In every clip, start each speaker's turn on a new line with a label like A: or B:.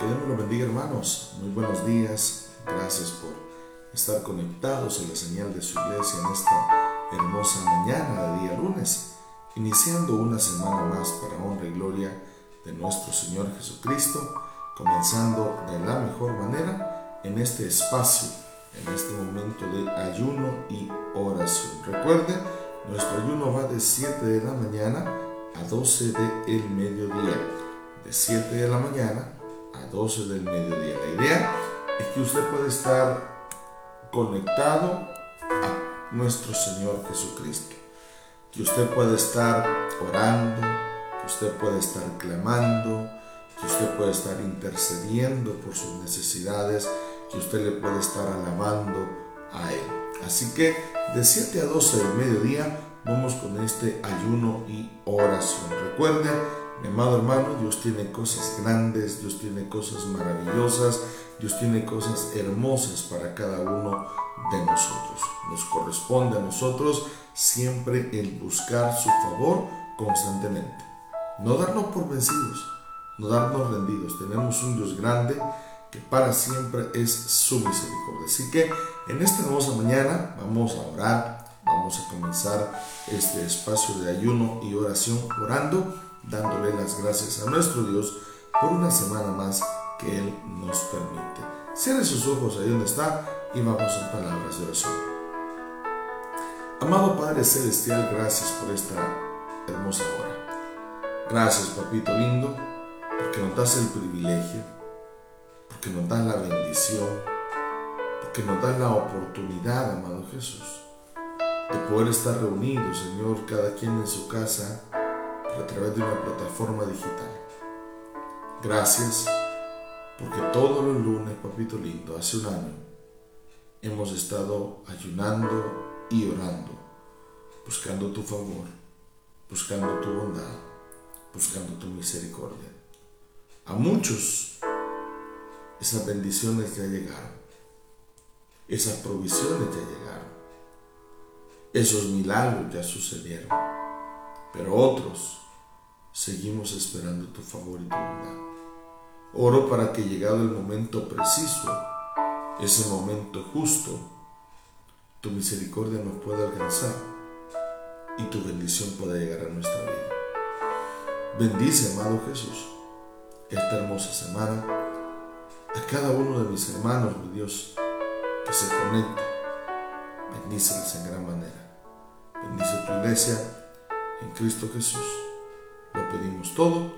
A: Que Dios lo bendiga hermanos. Muy buenos días. Gracias por estar conectados en la señal de su iglesia en esta hermosa mañana de día lunes, iniciando una semana más para honra y gloria de nuestro Señor Jesucristo, comenzando de la mejor manera en este espacio, en este momento de ayuno y oración. Recuerde, nuestro ayuno va de 7 de la mañana a 12 del mediodía. De 7 de la mañana a 12 del mediodía. La idea es que usted puede estar conectado a nuestro Señor Jesucristo. Que usted puede estar orando, que usted puede estar clamando, que usted puede estar intercediendo por sus necesidades, que usted le puede estar alabando a Él. Así que de 7 a 12 del mediodía vamos con este ayuno y oración. Recuerde, mi amado hermano, Dios tiene cosas grandes, Dios tiene cosas maravillosas, Dios tiene cosas hermosas para cada uno de nosotros. Nos corresponde a nosotros siempre el buscar su favor constantemente. No darnos por vencidos, no darnos rendidos. Tenemos un Dios grande que para siempre es su misericordia. Así que en esta hermosa mañana vamos a orar, vamos a comenzar este espacio de ayuno y oración orando, dándole las gracias a nuestro Dios por una semana más que Él nos permite. Cierre sus ojos ahí donde está y vamos en palabras de oración. Amado Padre Celestial, gracias por esta hermosa hora. Gracias, papito lindo, porque nos das el privilegio, porque nos das la bendición, porque nos das la oportunidad, amado Jesús, de poder estar reunidos, Señor, cada quien en su casa a través de una plataforma digital. Gracias porque todos los lunes, papito lindo, hace un año, hemos estado ayunando y orando, buscando tu favor, buscando tu bondad, buscando tu misericordia. A muchos esas bendiciones ya llegaron, esas provisiones ya llegaron, esos milagros ya sucedieron, pero otros seguimos esperando tu favor y tu bondad. Oro para que llegado el momento preciso, ese momento justo, tu misericordia nos pueda alcanzar y tu bendición pueda llegar a nuestra vida. Bendice, amado Jesús, esta hermosa semana a cada uno de mis hermanos, mi Dios, que se conecta. Bendíceles en gran manera. Bendice tu iglesia en Cristo Jesús. Lo pedimos todo.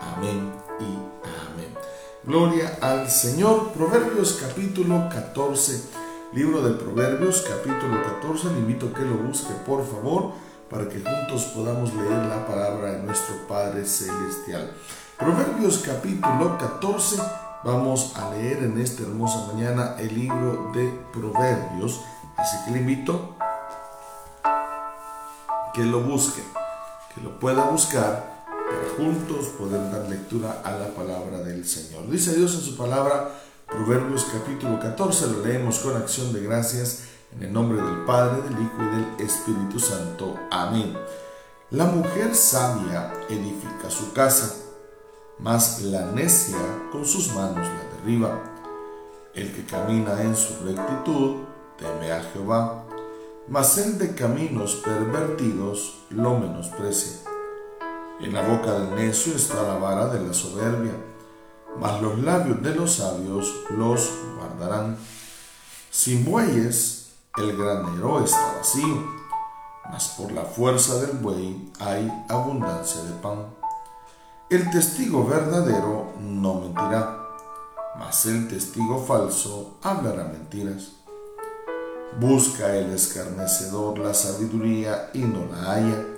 A: Amén y amén. Gloria al Señor. Proverbios capítulo 14. Libro de Proverbios capítulo 14. Le invito a que lo busque por favor para que juntos podamos leer la palabra de nuestro Padre Celestial. Proverbios capítulo 14. Vamos a leer en esta hermosa mañana el libro de Proverbios. Así que le invito que lo busque, que lo pueda buscar juntos poder dar lectura a la palabra del Señor. Dice Dios en su palabra, Proverbios capítulo 14, lo leemos con acción de gracias en el nombre del Padre, del Hijo y del Espíritu Santo. Amén. La mujer sabia edifica su casa, mas la necia con sus manos la derriba. El que camina en su rectitud teme a Jehová, mas el de caminos pervertidos lo menosprecia. En la boca del necio está la vara de la soberbia, mas los labios de los sabios los guardarán. Sin bueyes el granero está vacío, mas por la fuerza del buey hay abundancia de pan. El testigo verdadero no mentirá, mas el testigo falso hablará mentiras. Busca el escarnecedor la sabiduría y no la halla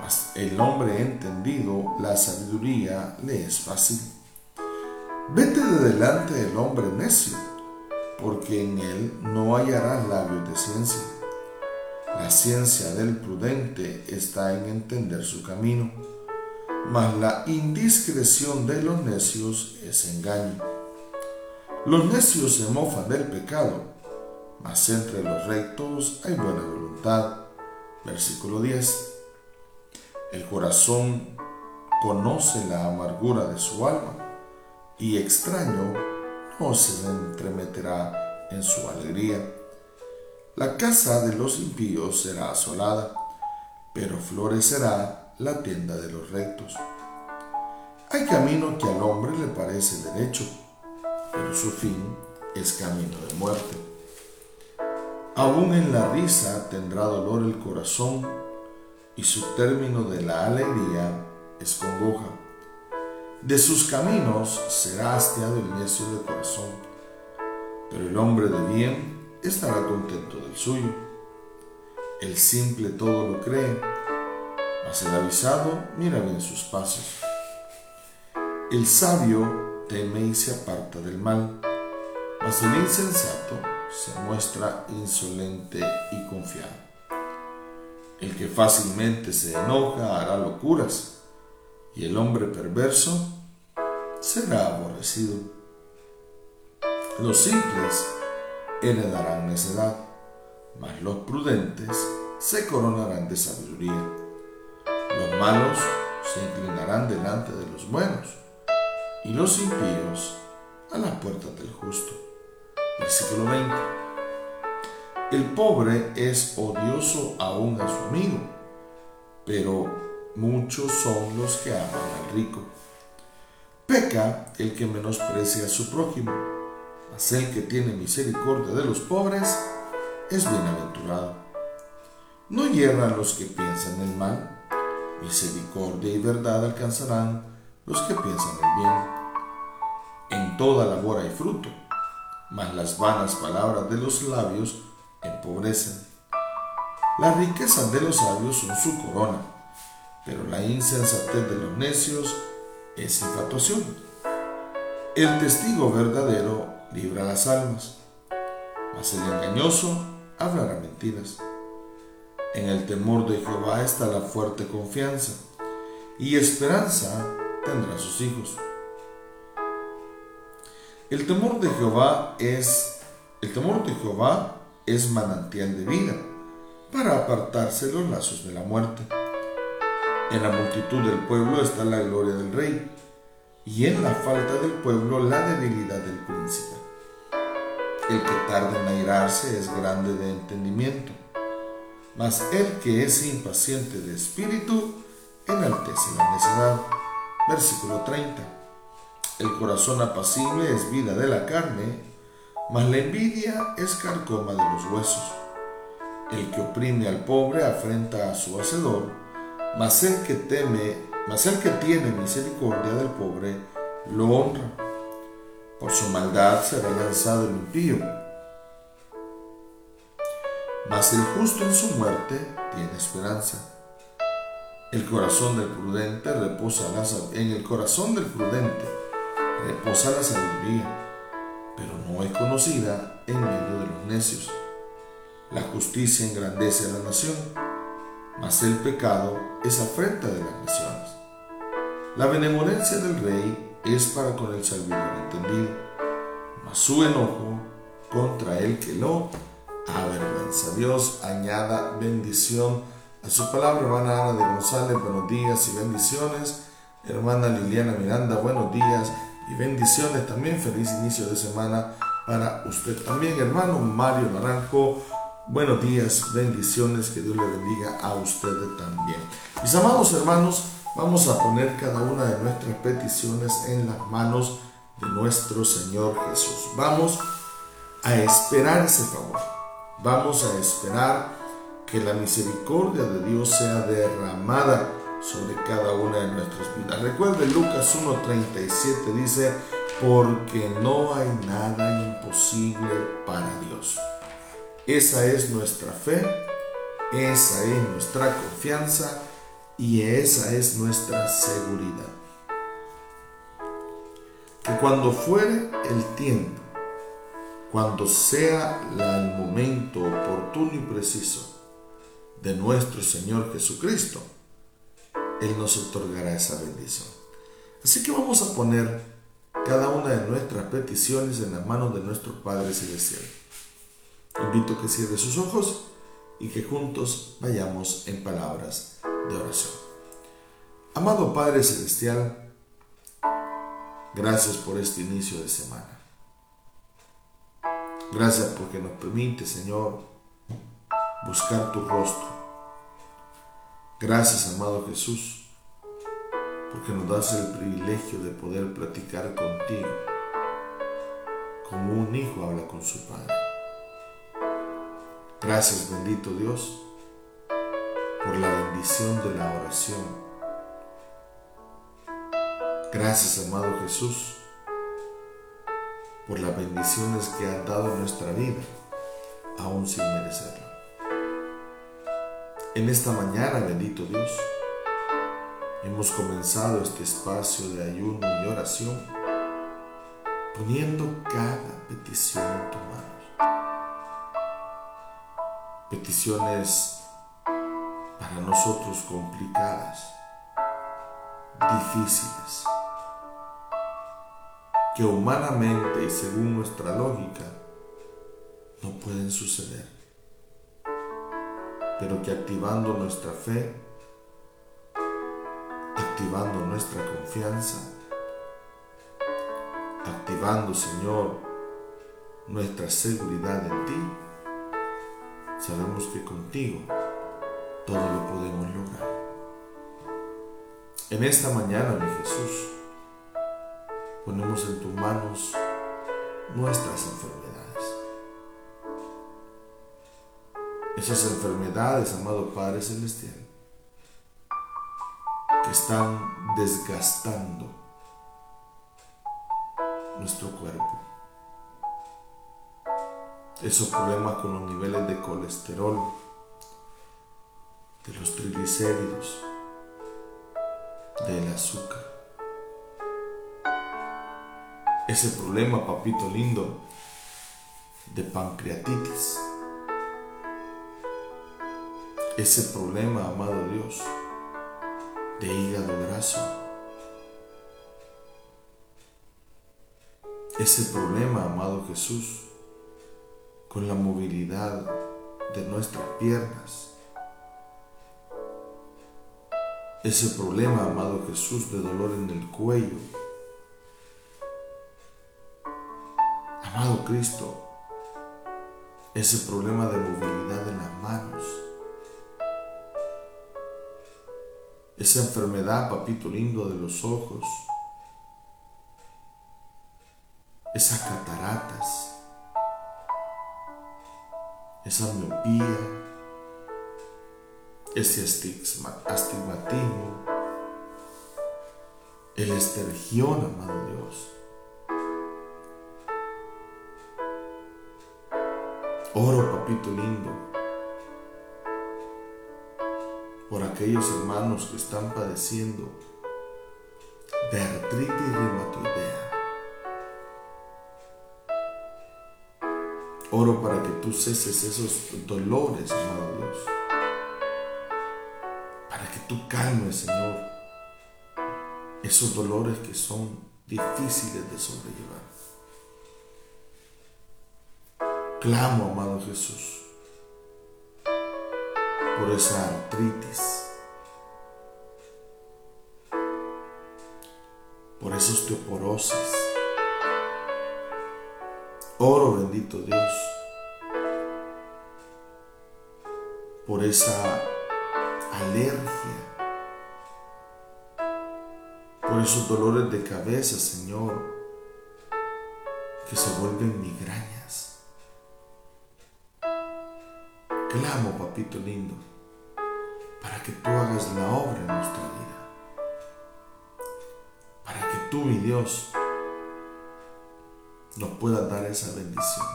A: mas el hombre entendido, la sabiduría le es fácil. Vete de delante del hombre necio, porque en él no hallarás labios de ciencia. La ciencia del prudente está en entender su camino, mas la indiscreción de los necios es engaño. Los necios se mofan del pecado, mas entre los rectos hay buena voluntad. Versículo 10. El corazón conoce la amargura de su alma, y extraño no se entremeterá en su alegría. La casa de los impíos será asolada, pero florecerá la tienda de los rectos. Hay camino que al hombre le parece derecho, pero su fin es camino de muerte. Aún en la risa tendrá dolor el corazón, y su término de la alegría es congoja. De sus caminos será hastiado el necio de corazón, pero el hombre de bien estará contento del suyo. El simple todo lo cree, mas el avisado mira bien sus pasos. El sabio teme y se aparta del mal, mas el insensato se muestra insolente y confiado. El que fácilmente se enoja hará locuras, y el hombre perverso será aborrecido. Los simples heredarán necedad, mas los prudentes se coronarán de sabiduría. Los malos se inclinarán delante de los buenos, y los impíos a las puertas del justo. Versículo 20. El pobre es odioso aún a su amigo, pero muchos son los que aman al rico. Peca el que menosprecia a su prójimo, mas el que tiene misericordia de los pobres es bienaventurado. No hierran los que piensan el mal, misericordia y verdad alcanzarán los que piensan el bien. En toda labor hay fruto, mas las vanas palabras de los labios empobrecen. Las riquezas de los sabios son su corona pero la insensatez de los necios es infatuación. El testigo verdadero libra las almas, mas el engañoso hablará mentiras. En el temor de Jehová está la fuerte confianza, y esperanza tendrá sus hijos. El temor de Jehová es el temor de Jehová es manantial de vida para apartarse los lazos de la muerte. En la multitud del pueblo está la gloria del rey, y en la falta del pueblo la debilidad del príncipe. El que tarda en airarse es grande de entendimiento, mas el que es impaciente de espíritu enaltece la necedad. Versículo 30. El corazón apacible es vida de la carne, mas la envidia es carcoma de los huesos. El que oprime al pobre afrenta a su hacedor, mas el que teme, mas el que tiene misericordia del pobre, lo honra. Por su maldad será lanzado el impío. Mas el justo en su muerte tiene esperanza. El corazón del prudente reposa la, en el corazón del prudente reposa la sabiduría, pero no es conocida en medio de los necios. La justicia engrandece a la nación mas el pecado es afrenta de las naciones. La benevolencia del rey es para con el servidor entendido, mas su enojo contra el que lo avergüenza. Dios añada bendición a su palabra, hermana Ana de González, buenos días y bendiciones. Hermana Liliana Miranda, buenos días y bendiciones también. Feliz inicio de semana para usted también, hermano Mario Naranjo. Buenos días, bendiciones, que Dios le bendiga a ustedes también. Mis amados hermanos, vamos a poner cada una de nuestras peticiones en las manos de nuestro Señor Jesús. Vamos a esperar ese favor. Vamos a esperar que la misericordia de Dios sea derramada sobre cada una de nuestras vidas. Recuerde Lucas 1.37 dice, porque no hay nada imposible para Dios. Esa es nuestra fe, esa es nuestra confianza y esa es nuestra seguridad. Que cuando fuere el tiempo, cuando sea el momento oportuno y preciso de nuestro Señor Jesucristo, Él nos otorgará esa bendición. Así que vamos a poner cada una de nuestras peticiones en las manos de nuestro Padre Celestial. Invito que cierre sus ojos y que juntos vayamos en palabras de oración. Amado Padre Celestial, Gracias por este inicio de semana. Gracias porque nos permite, Señor, buscar tu rostro. Gracias, amado Jesús, porque nos das el privilegio de poder platicar contigo, como un hijo habla con su padre. Gracias, bendito Dios, por la bendición de la oración. Gracias, amado Jesús, por las bendiciones que has dado nuestra vida, aún sin merecerlo. En esta mañana, bendito Dios, hemos comenzado este espacio de ayuno y oración poniendo cada petición en tus manos. Peticiones para nosotros complicadas, difíciles que humanamente y según nuestra lógica no pueden suceder, pero que activando nuestra fe, activando nuestra confianza, activando, Señor, nuestra seguridad en ti, sabemos que contigo todo lo podemos lograr. En esta mañana, mi Jesús, ponemos en tus manos nuestras enfermedades. Esas enfermedades, amado Padre Celestial, que están desgastando nuestro cuerpo. Esos problemas con los niveles de colesterol, de los triglicéridos, del azúcar ese problema, papito lindo, de pancreatitis. Ese problema, amado Dios, de hígado graso. Ese problema, amado Jesús, con la movilidad de nuestras piernas. Ese problema, amado Jesús, de dolor en el cuello Amado Cristo, ese problema de movilidad en las manos, esa enfermedad, papito lindo, de los ojos, esas cataratas, esa miopía, ese astigmatismo, el estergión, amado Dios. Oro, papito lindo, por aquellos hermanos que están padeciendo de artritis reumatoidea. Oro para que tú ceses esos dolores, amado Dios. Para que tú calmes, Señor, esos dolores que son difíciles de sobrellevar. Clamo, amado Jesús, por esa artritis, por esa osteoporosis. Oro, bendito Dios, por esa alergia, por esos dolores de cabeza, Señor, que se vuelven migrañas. Clamo, papito lindo, para que tú hagas la obra en nuestra vida. Para que tú, mi Dios, nos puedas dar esa bendición.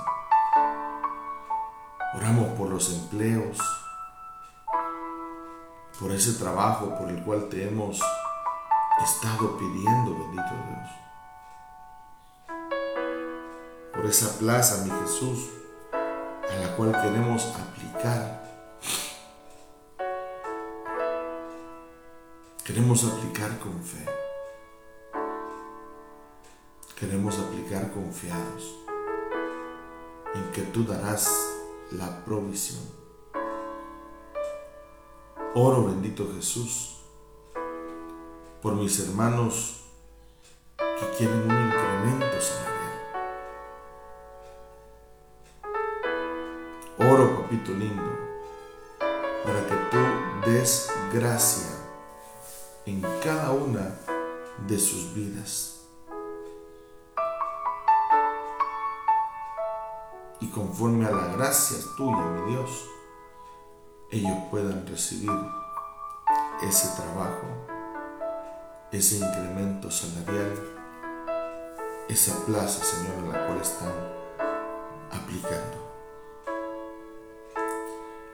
A: Oramos por los empleos, por ese trabajo por el cual te hemos estado pidiendo, bendito Dios. Por esa plaza, mi Jesús, a la cual queremos aplicar. Queremos aplicar con fe. Queremos aplicar confiados en que tú darás la provisión. Oro bendito Jesús por mis hermanos que quieren Lindo, para que tú des gracia en cada una de sus vidas. Y conforme a la gracia tuya, mi Dios, ellos puedan recibir ese trabajo, ese incremento salarial, esa plaza, Señor, a la cual están aplicando.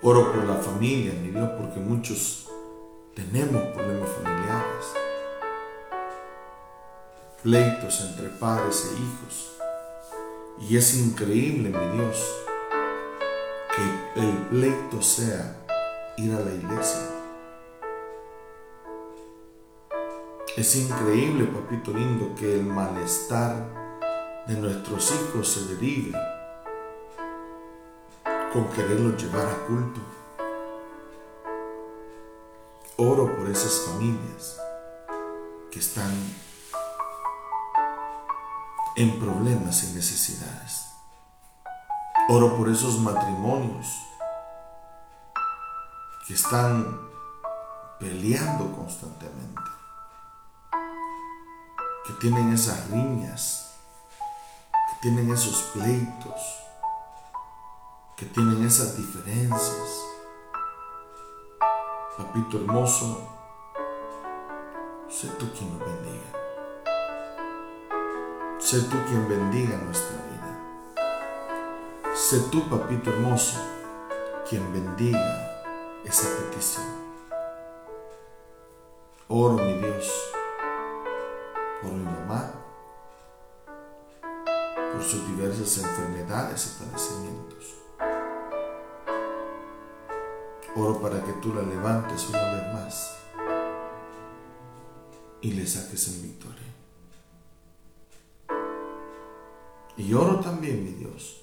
A: Oro por la familia, mi Dios, porque muchos tenemos problemas familiares, pleitos entre padres e hijos. Y es increíble, mi Dios, que el pleito sea ir a la iglesia. Es increíble, papito lindo, que el malestar de nuestros hijos se derive con quererlos llevar a culto. Oro por esas familias que están en problemas y necesidades. Oro por esos matrimonios que están peleando constantemente, que tienen esas riñas, que tienen esos pleitos, que tienen esas diferencias. Papito hermoso, sé tú quien nos bendiga. Sé tú quien bendiga nuestra vida. Sé tú, papito hermoso, quien bendiga esa petición. Oro, mi Dios, por mi mamá, por sus diversas enfermedades y padecimientos. Oro para que tú la levantes una vez más y le saques en victoria. Y oro también, mi Dios,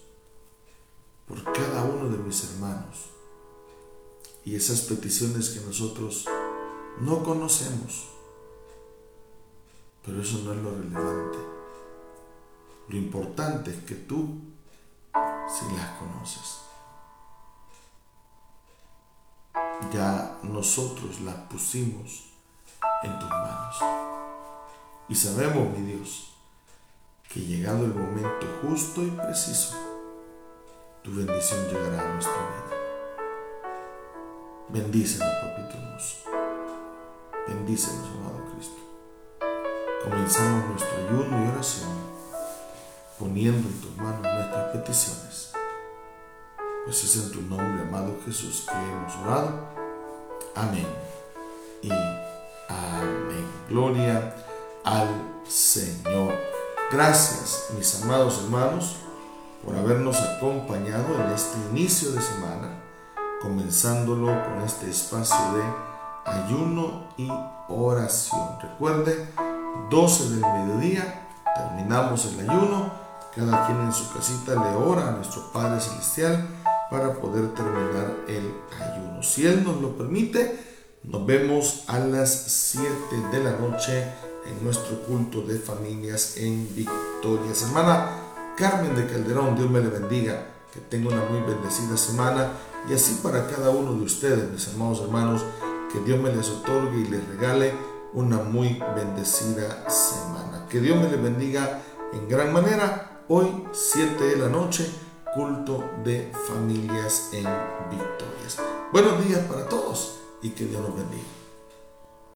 A: por cada uno de mis hermanos y esas peticiones que nosotros no conocemos. Pero eso no es lo relevante. Lo importante es que tú si las conoces. Ya nosotros las pusimos en tus manos. Y sabemos, mi Dios, que llegado el momento justo y preciso, tu bendición llegará a nuestra vida. Bendícenos, papito hermoso. Bendícenos, amado Cristo. Comenzamos nuestro ayuno y oración poniendo en tus manos nuestras peticiones. Pues es en tu nombre, amado Jesús, que hemos orado. Amén. Y amén. Gloria al Señor. Gracias, mis amados hermanos, por habernos acompañado en este inicio de semana comenzándolo con este espacio de ayuno y oración. Recuerde, 12 del mediodía, terminamos el ayuno, cada quien en su casita le ora a nuestro Padre Celestial para poder terminar el ayuno. Si Él nos lo permite, nos vemos a las 7 de la noche en nuestro culto de familias en Victoria. Hermana Carmen de Calderón, Dios me le bendiga, que tenga una muy bendecida semana y así para cada uno de ustedes, mis amados hermanos, que Dios me les otorgue y les regale una muy bendecida semana. Que Dios me les bendiga en gran manera. Hoy, 7 de la noche, culto de familias en victorias. Buenos días para todos y que Dios los bendiga.